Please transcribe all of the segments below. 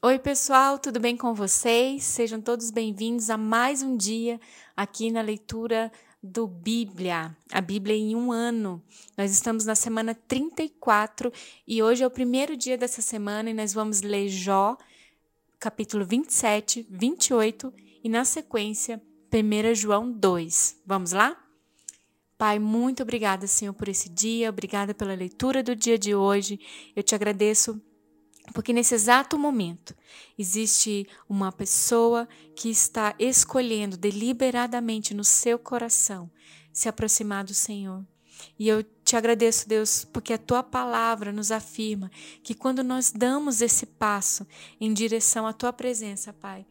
Oi, pessoal, tudo bem com vocês? Sejam todos bem-vindos a mais um dia aqui na leitura do Bíblia, a Bíblia em um ano. Nós estamos na semana 34 e hoje é o primeiro dia dessa semana e nós vamos ler Jó, capítulo 27, 28 e na sequência 1 João 2. Vamos lá? Pai, muito obrigada, Senhor, por esse dia, obrigada pela leitura do dia de hoje. Eu te agradeço porque nesse exato momento existe uma pessoa que está escolhendo deliberadamente no seu coração se aproximar do Senhor. E eu te agradeço, Deus, porque a tua palavra nos afirma que quando nós damos esse passo em direção à tua presença, Pai,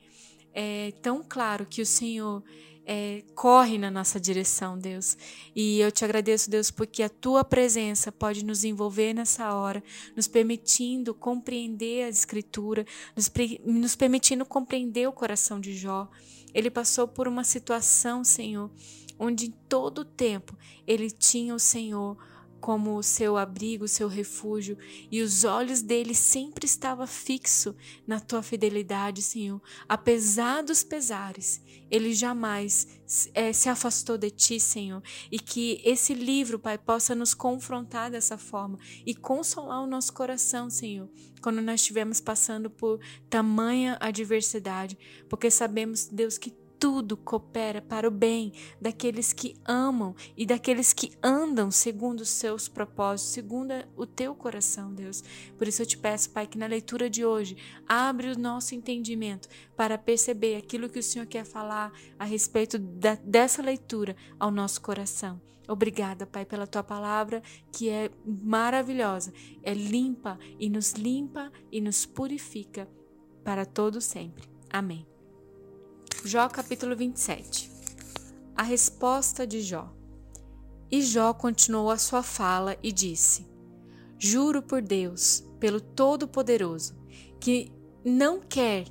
é tão claro que o Senhor é, corre na nossa direção, Deus. E eu te agradeço, Deus, porque a tua presença pode nos envolver nessa hora, nos permitindo compreender a Escritura, nos, nos permitindo compreender o coração de Jó. Ele passou por uma situação, Senhor, onde em todo o tempo ele tinha o Senhor como o seu abrigo, seu refúgio, e os olhos dele sempre estavam fixos na tua fidelidade, Senhor. Apesar dos pesares, ele jamais é, se afastou de ti, Senhor. E que esse livro, Pai, possa nos confrontar dessa forma e consolar o nosso coração, Senhor, quando nós estivermos passando por tamanha adversidade, porque sabemos, Deus, que tudo coopera para o bem daqueles que amam e daqueles que andam segundo os seus propósitos, segundo o teu coração, Deus. Por isso eu te peço, Pai, que na leitura de hoje abre o nosso entendimento para perceber aquilo que o Senhor quer falar a respeito da, dessa leitura ao nosso coração. Obrigada, Pai, pela tua palavra que é maravilhosa, é limpa e nos limpa e nos purifica para todo sempre. Amém. Jó capítulo 27 A resposta de Jó. E Jó continuou a sua fala e disse: Juro por Deus, pelo Todo-Poderoso, que não quer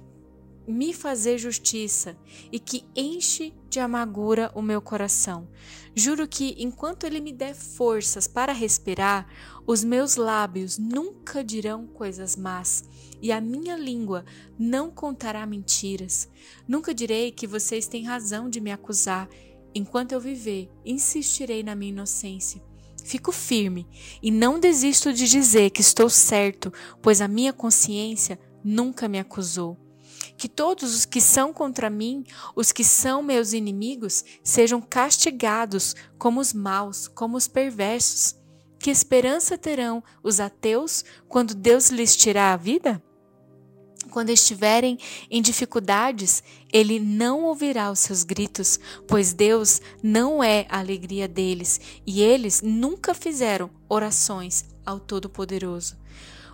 me fazer justiça e que enche de amargura o meu coração. Juro que, enquanto Ele me der forças para respirar, os meus lábios nunca dirão coisas más e a minha língua não contará mentiras. Nunca direi que vocês têm razão de me acusar. Enquanto eu viver, insistirei na minha inocência. Fico firme e não desisto de dizer que estou certo, pois a minha consciência nunca me acusou. Que todos os que são contra mim, os que são meus inimigos, sejam castigados como os maus, como os perversos. Que esperança terão os ateus quando Deus lhes tirar a vida? Quando estiverem em dificuldades, ele não ouvirá os seus gritos, pois Deus não é a alegria deles e eles nunca fizeram orações ao Todo-Poderoso.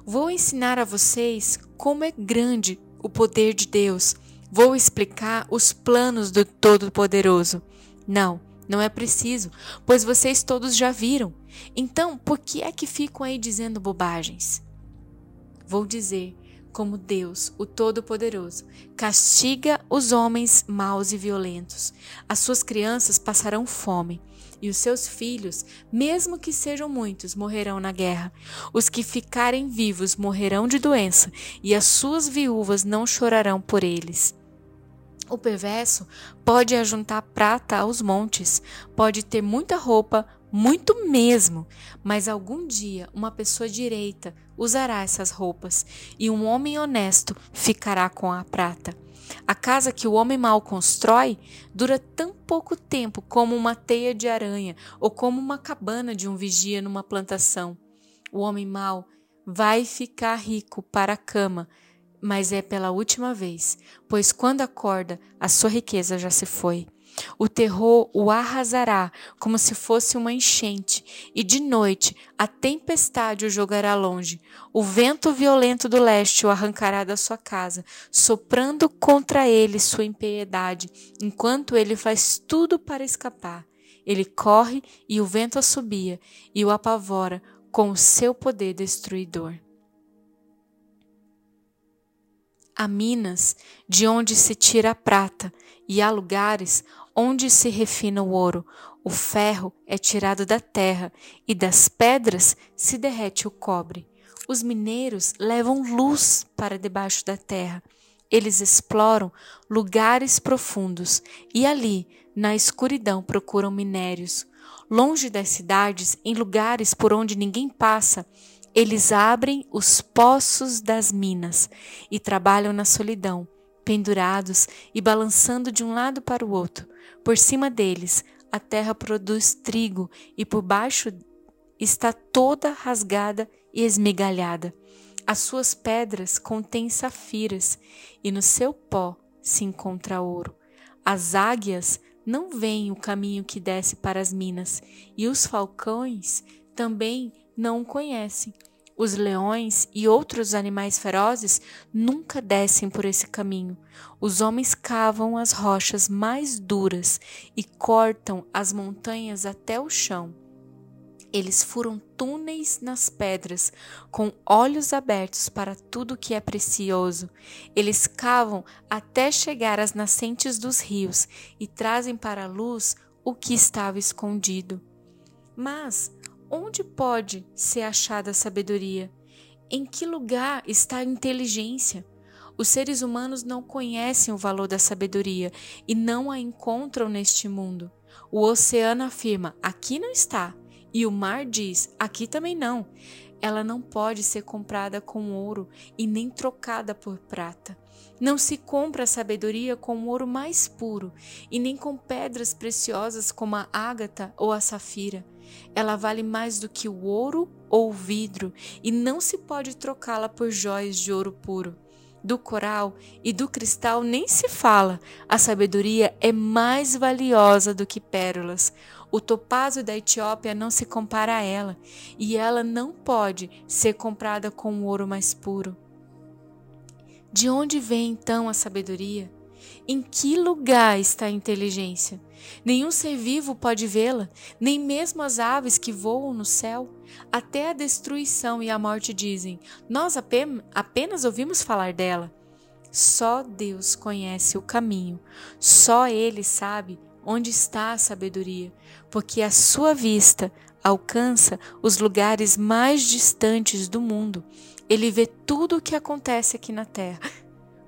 Vou ensinar a vocês como é grande o poder de Deus. Vou explicar os planos do Todo-Poderoso. Não, não é preciso, pois vocês todos já viram. Então, por que é que ficam aí dizendo bobagens? Vou dizer como Deus, o Todo-Poderoso, castiga os homens maus e violentos. As suas crianças passarão fome, e os seus filhos, mesmo que sejam muitos, morrerão na guerra. Os que ficarem vivos morrerão de doença, e as suas viúvas não chorarão por eles. O perverso pode ajuntar prata aos montes, pode ter muita roupa, muito mesmo, mas algum dia uma pessoa direita usará essas roupas e um homem honesto ficará com a prata. A casa que o homem mau constrói dura tão pouco tempo como uma teia de aranha ou como uma cabana de um vigia numa plantação. O homem mau vai ficar rico para a cama, mas é pela última vez, pois quando acorda, a sua riqueza já se foi. O terror o arrasará como se fosse uma enchente, e de noite a tempestade o jogará longe. O vento violento do leste o arrancará da sua casa, soprando contra ele sua impiedade, enquanto ele faz tudo para escapar. Ele corre e o vento assobia e o apavora com o seu poder destruidor. Há minas de onde se tira a prata, e há lugares onde se refina o ouro. O ferro é tirado da terra, e das pedras se derrete o cobre. Os mineiros levam luz para debaixo da terra. Eles exploram lugares profundos e ali, na escuridão, procuram minérios. Longe das cidades, em lugares por onde ninguém passa, eles abrem os poços das minas e trabalham na solidão, pendurados e balançando de um lado para o outro. Por cima deles, a terra produz trigo e por baixo está toda rasgada e esmigalhada. As suas pedras contêm safiras e no seu pó se encontra ouro. As águias não veem o caminho que desce para as minas e os falcões também não o conhecem. Os leões e outros animais ferozes nunca descem por esse caminho. Os homens cavam as rochas mais duras e cortam as montanhas até o chão. Eles furam túneis nas pedras, com olhos abertos para tudo que é precioso. Eles cavam até chegar às nascentes dos rios e trazem para a luz o que estava escondido. Mas onde pode ser achada a sabedoria? Em que lugar está a inteligência? Os seres humanos não conhecem o valor da sabedoria e não a encontram neste mundo. O oceano afirma: aqui não está. E o mar diz: aqui também não. Ela não pode ser comprada com ouro e nem trocada por prata. Não se compra a sabedoria com o ouro mais puro e nem com pedras preciosas como a ágata ou a safira. Ela vale mais do que o ouro ou o vidro e não se pode trocá-la por jóias de ouro puro. Do coral e do cristal nem se fala. A sabedoria é mais valiosa do que pérolas. O topázio da Etiópia não se compara a ela, e ela não pode ser comprada com o ouro mais puro. De onde vem então a sabedoria? Em que lugar está a inteligência? Nenhum ser vivo pode vê-la, nem mesmo as aves que voam no céu. Até a destruição e a morte dizem: Nós apenas ouvimos falar dela. Só Deus conhece o caminho, só Ele sabe onde está a sabedoria, porque a sua vista alcança os lugares mais distantes do mundo. Ele vê tudo o que acontece aqui na terra.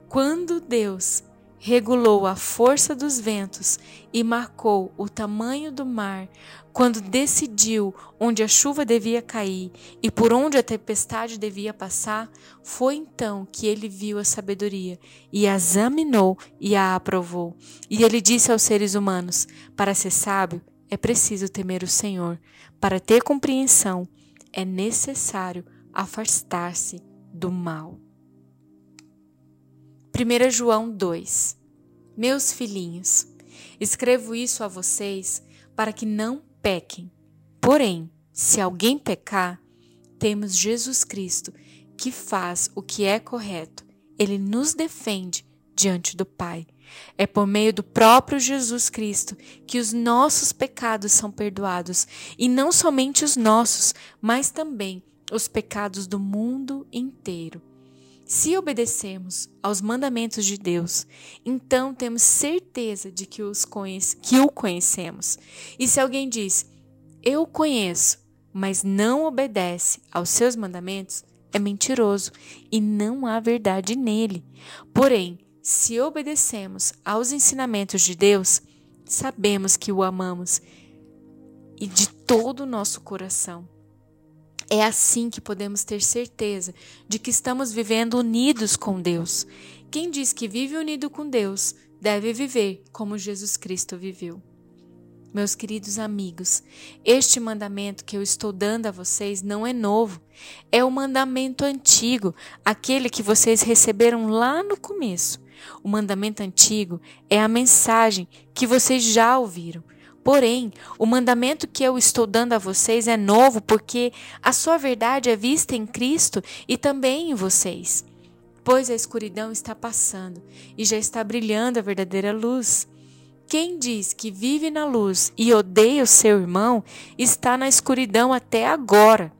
Quando Deus regulou a força dos ventos e marcou o tamanho do mar, quando decidiu onde a chuva devia cair e por onde a tempestade devia passar, foi então que ele viu a sabedoria e a examinou e a aprovou. E ele disse aos seres humanos: Para ser sábio, é preciso temer o Senhor. Para ter compreensão, é necessário afastar-se do mal. 1 João 2 Meus filhinhos, escrevo isso a vocês para que não pequem. Porém, se alguém pecar, temos Jesus Cristo, que faz o que é correto. Ele nos defende diante do Pai. É por meio do próprio Jesus Cristo que os nossos pecados são perdoados, e não somente os nossos, mas também os pecados do mundo inteiro. Se obedecemos aos mandamentos de Deus, então temos certeza de que, os conhece, que o conhecemos. E se alguém diz, eu o conheço, mas não obedece aos seus mandamentos, é mentiroso e não há verdade nele. Porém, se obedecemos aos ensinamentos de Deus, sabemos que o amamos e de todo o nosso coração. É assim que podemos ter certeza de que estamos vivendo unidos com Deus. Quem diz que vive unido com Deus deve viver como Jesus Cristo viveu. Meus queridos amigos, este mandamento que eu estou dando a vocês não é novo, é o mandamento antigo, aquele que vocês receberam lá no começo. O mandamento antigo é a mensagem que vocês já ouviram. Porém, o mandamento que eu estou dando a vocês é novo porque a sua verdade é vista em Cristo e também em vocês. Pois a escuridão está passando e já está brilhando a verdadeira luz. Quem diz que vive na luz e odeia o seu irmão está na escuridão até agora.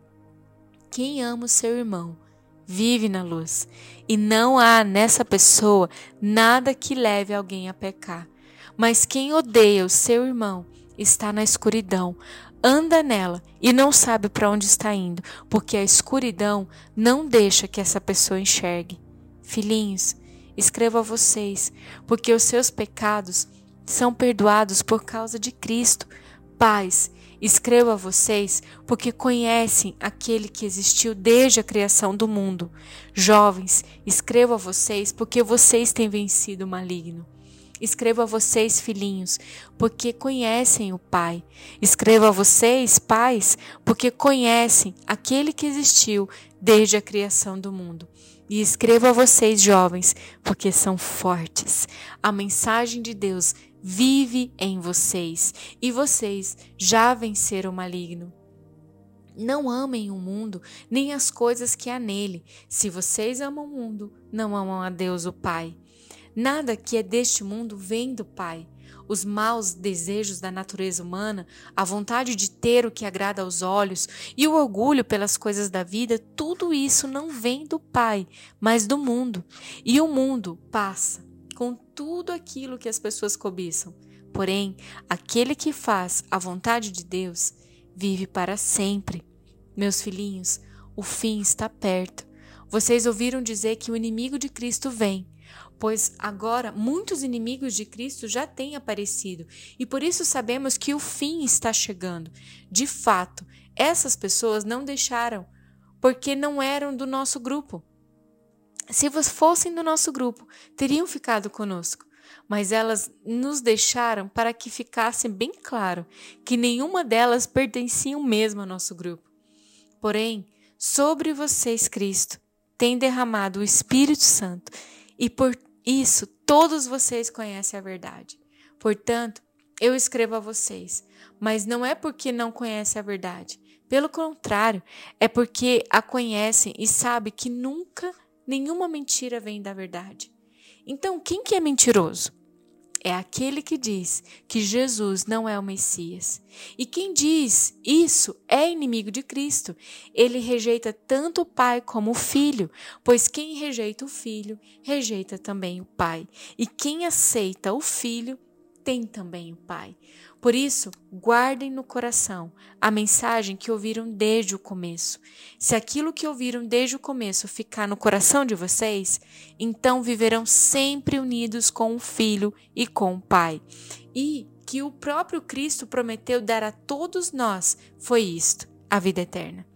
Quem ama o seu irmão vive na luz e não há nessa pessoa nada que leve alguém a pecar. Mas quem odeia o seu irmão está na escuridão. anda nela e não sabe para onde está indo, porque a escuridão não deixa que essa pessoa enxergue. Filhinhos, escrevo a vocês, porque os seus pecados são perdoados por causa de Cristo. Pais, escrevo a vocês porque conhecem aquele que existiu desde a criação do mundo. Jovens, escrevo a vocês porque vocês têm vencido o maligno. Escrevo a vocês, filhinhos, porque conhecem o Pai. Escrevo a vocês, pais, porque conhecem aquele que existiu desde a criação do mundo. E escrevo a vocês, jovens, porque são fortes. A mensagem de Deus vive em vocês e vocês já venceram o maligno. Não amem o mundo, nem as coisas que há nele. Se vocês amam o mundo, não amam a Deus, o Pai. Nada que é deste mundo vem do Pai. Os maus desejos da natureza humana, a vontade de ter o que agrada aos olhos e o orgulho pelas coisas da vida, tudo isso não vem do Pai, mas do mundo. E o mundo passa com tudo aquilo que as pessoas cobiçam. Porém, aquele que faz a vontade de Deus vive para sempre. Meus filhinhos, o fim está perto. Vocês ouviram dizer que o inimigo de Cristo vem pois agora muitos inimigos de Cristo já têm aparecido e por isso sabemos que o fim está chegando. De fato, essas pessoas não deixaram porque não eram do nosso grupo. Se fossem do nosso grupo, teriam ficado conosco, mas elas nos deixaram para que ficasse bem claro que nenhuma delas pertenciam mesmo ao nosso grupo. Porém, sobre vocês, Cristo, tem derramado o Espírito Santo e por isso todos vocês conhecem a verdade. Portanto, eu escrevo a vocês, mas não é porque não conhecem a verdade. Pelo contrário, é porque a conhecem e sabem que nunca nenhuma mentira vem da verdade. Então, quem que é mentiroso? É aquele que diz que Jesus não é o Messias. E quem diz isso é inimigo de Cristo. Ele rejeita tanto o Pai como o Filho, pois quem rejeita o Filho, rejeita também o Pai. E quem aceita o Filho, tem também o Pai. Por isso, guardem no coração a mensagem que ouviram desde o começo. Se aquilo que ouviram desde o começo ficar no coração de vocês, então viverão sempre unidos com o Filho e com o Pai. E que o próprio Cristo prometeu dar a todos nós foi isto: a vida eterna.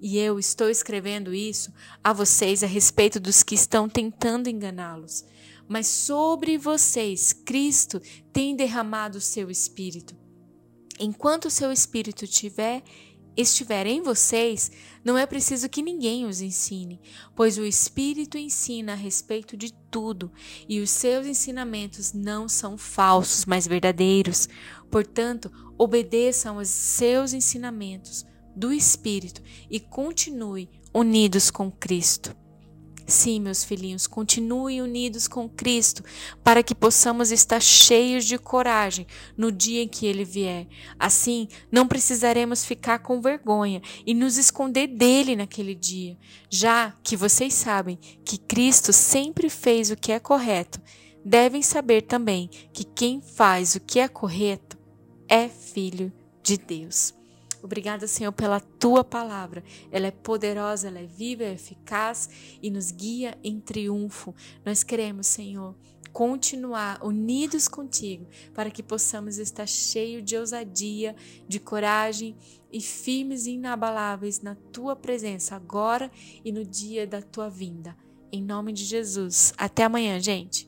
E eu estou escrevendo isso a vocês a respeito dos que estão tentando enganá-los mas sobre vocês Cristo tem derramado o seu espírito. Enquanto o seu espírito tiver estiver em vocês, não é preciso que ninguém os ensine, pois o Espírito ensina a respeito de tudo, e os seus ensinamentos não são falsos, mas verdadeiros. Portanto, obedeçam aos seus ensinamentos do Espírito e continue unidos com Cristo. Sim, meus filhinhos, continuem unidos com Cristo para que possamos estar cheios de coragem no dia em que Ele vier. Assim, não precisaremos ficar com vergonha e nos esconder dele naquele dia, já que vocês sabem que Cristo sempre fez o que é correto. Devem saber também que quem faz o que é correto é filho de Deus. Obrigada, Senhor, pela tua palavra. Ela é poderosa, ela é viva, é eficaz e nos guia em triunfo. Nós queremos, Senhor, continuar unidos contigo para que possamos estar cheios de ousadia, de coragem e firmes e inabaláveis na tua presença agora e no dia da tua vinda. Em nome de Jesus. Até amanhã, gente.